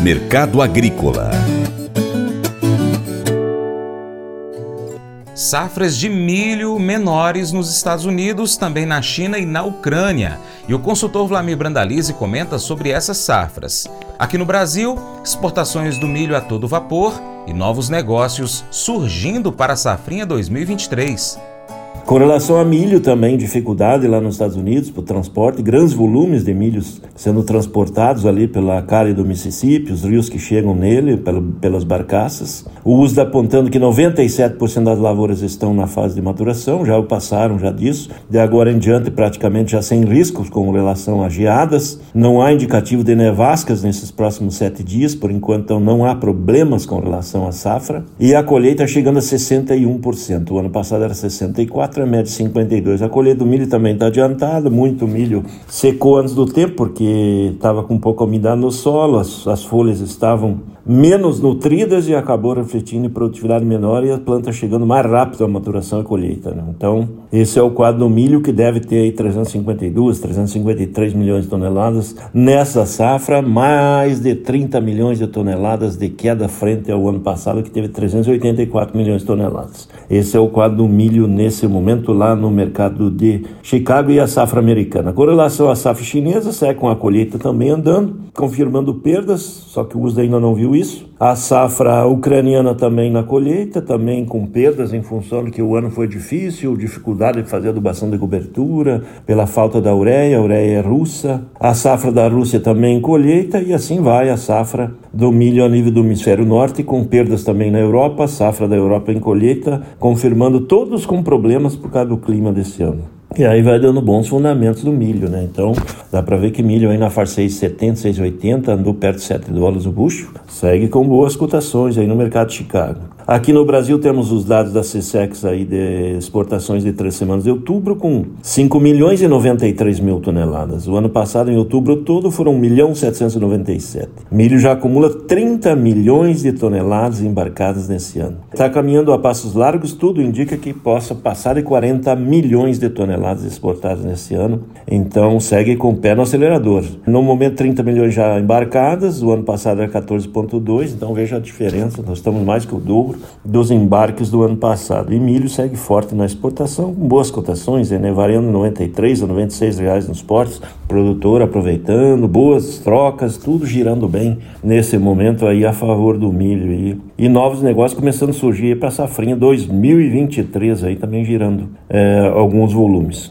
Mercado Agrícola Safras de milho menores nos Estados Unidos, também na China e na Ucrânia. E o consultor Vlamir Brandalize comenta sobre essas safras. Aqui no Brasil, exportações do milho a todo vapor e novos negócios surgindo para a safrinha 2023. Com relação a milho, também dificuldade lá nos Estados Unidos para o transporte, grandes volumes de milhos sendo transportados ali pela calha do Mississippi, os rios que chegam nele, pelas barcaças. O USDA apontando que 97% das lavouras estão na fase de maturação, já passaram já disso. De agora em diante, praticamente já sem riscos com relação a geadas. Não há indicativo de nevascas nesses próximos sete dias, por enquanto então não há problemas com relação à safra. E a colheita chegando a 61%. O ano passado era 64% safra média 52. A colheita do milho também está adiantada, muito milho secou antes do tempo, porque estava com pouca umidade no solo, as, as folhas estavam menos nutridas e acabou refletindo em produtividade menor e a planta chegando mais rápido à maturação e colheita. Né? Então, esse é o quadro do milho que deve ter aí 352, 353 milhões de toneladas nessa safra, mais de 30 milhões de toneladas de queda frente ao ano passado que teve 384 milhões de toneladas. Esse é o quadro do milho nesse momento lá no mercado de Chicago e a safra americana. Com relação à safra chinesa, segue com a colheita também andando, confirmando perdas, só que o uso ainda não viu isso. A safra ucraniana também na colheita, também com perdas em função de que o ano foi difícil, dificuldade de fazer adubação de cobertura, pela falta da ureia, a ureia é russa. A safra da Rússia também em colheita e assim vai a safra do milho a nível do hemisfério norte, com perdas também na Europa, safra da Europa em colheita, confirmando todos com problemas por causa do clima desse ano. E aí vai dando bons fundamentos do milho, né? Então, dá para ver que milho aí na faixa 6,70, 6,80, andou perto de 7 dólares o bucho, segue com boas cotações aí no mercado de Chicago. Aqui no Brasil temos os dados da CSEX aí de exportações de três semanas de outubro com 5 milhões e 93 mil toneladas. O ano passado, em outubro todo, foram 1 milhão 797. Milho já acumula 30 milhões de toneladas embarcadas nesse ano. Está caminhando a passos largos, tudo indica que possa passar de 40 milhões de toneladas exportadas nesse ano. Então segue com o pé no acelerador. No momento, 30 milhões já embarcadas, o ano passado era 14,2, então veja a diferença, nós estamos mais que o dobro dos embarques do ano passado. E milho segue forte na exportação, com boas cotações, né? variando 93 a 96 reais nos portos, produtor aproveitando, boas trocas, tudo girando bem nesse momento aí a favor do milho. E, e novos negócios começando a surgir para a safrinha 2023 aí também girando é, alguns volumes.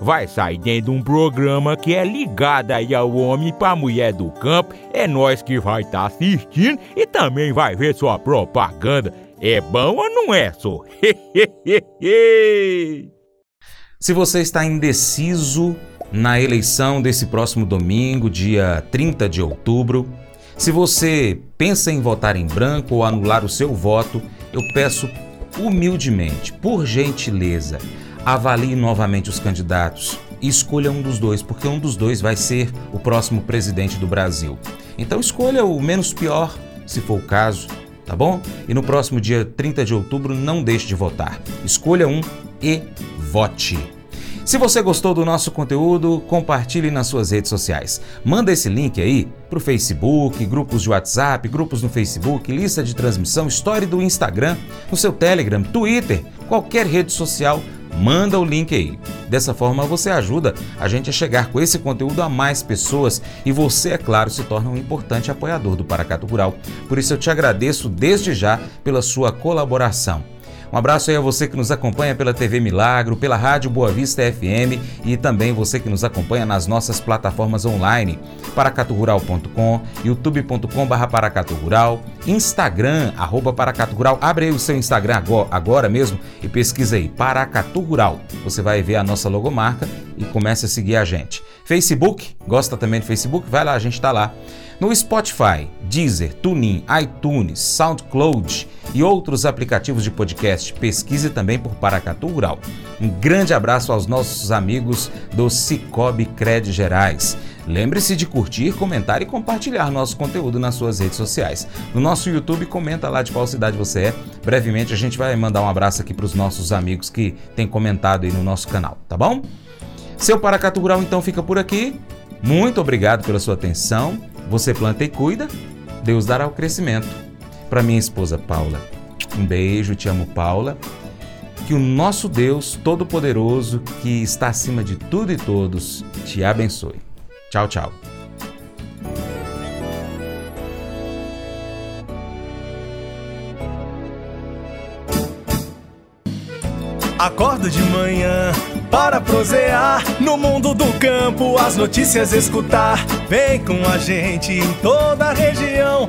vai sair dentro de um programa que é ligado aí ao homem para mulher do campo. É nós que vai estar tá assistindo e também vai ver sua propaganda. É bom ou não é, só? Se você está indeciso na eleição desse próximo domingo, dia 30 de outubro, se você pensa em votar em branco ou anular o seu voto, eu peço humildemente, por gentileza, avalie novamente os candidatos e escolha um dos dois, porque um dos dois vai ser o próximo presidente do Brasil. Então escolha o menos pior, se for o caso, tá bom? E no próximo dia 30 de outubro não deixe de votar. Escolha um e vote. Se você gostou do nosso conteúdo, compartilhe nas suas redes sociais. Manda esse link aí para o Facebook, grupos de WhatsApp, grupos no Facebook, lista de transmissão, história do Instagram, no seu Telegram, Twitter, qualquer rede social, manda o link aí. Dessa forma você ajuda a gente a chegar com esse conteúdo a mais pessoas e você, é claro, se torna um importante apoiador do Paracato Rural. Por isso eu te agradeço desde já pela sua colaboração. Um abraço aí a você que nos acompanha pela TV Milagro, pela Rádio Boa Vista FM e também você que nos acompanha nas nossas plataformas online, paracaturural.com, youtube.com.br paracaturural, Instagram, arroba paracaturural. Abre aí o seu Instagram agora mesmo e pesquisa aí, Paracatu Rural. Você vai ver a nossa logomarca e comece a seguir a gente. Facebook, gosta também do Facebook? Vai lá, a gente está lá. No Spotify, Deezer, TuneIn, iTunes, SoundCloud e outros aplicativos de podcast, pesquise também por Paracatu Rural. Um grande abraço aos nossos amigos do Cicobi Cred Gerais. Lembre-se de curtir, comentar e compartilhar nosso conteúdo nas suas redes sociais. No nosso YouTube, comenta lá de qual cidade você é. Brevemente a gente vai mandar um abraço aqui para os nossos amigos que têm comentado aí no nosso canal, tá bom? Seu Paracatu Rural então fica por aqui. Muito obrigado pela sua atenção. Você planta e cuida, Deus dará o crescimento. Para minha esposa Paula, um beijo, te amo, Paula. Que o nosso Deus Todo-Poderoso, que está acima de tudo e todos, te abençoe. Tchau, tchau. Acordo de manhã para prosear no mundo do campo, as notícias escutar. Vem com a gente em toda a região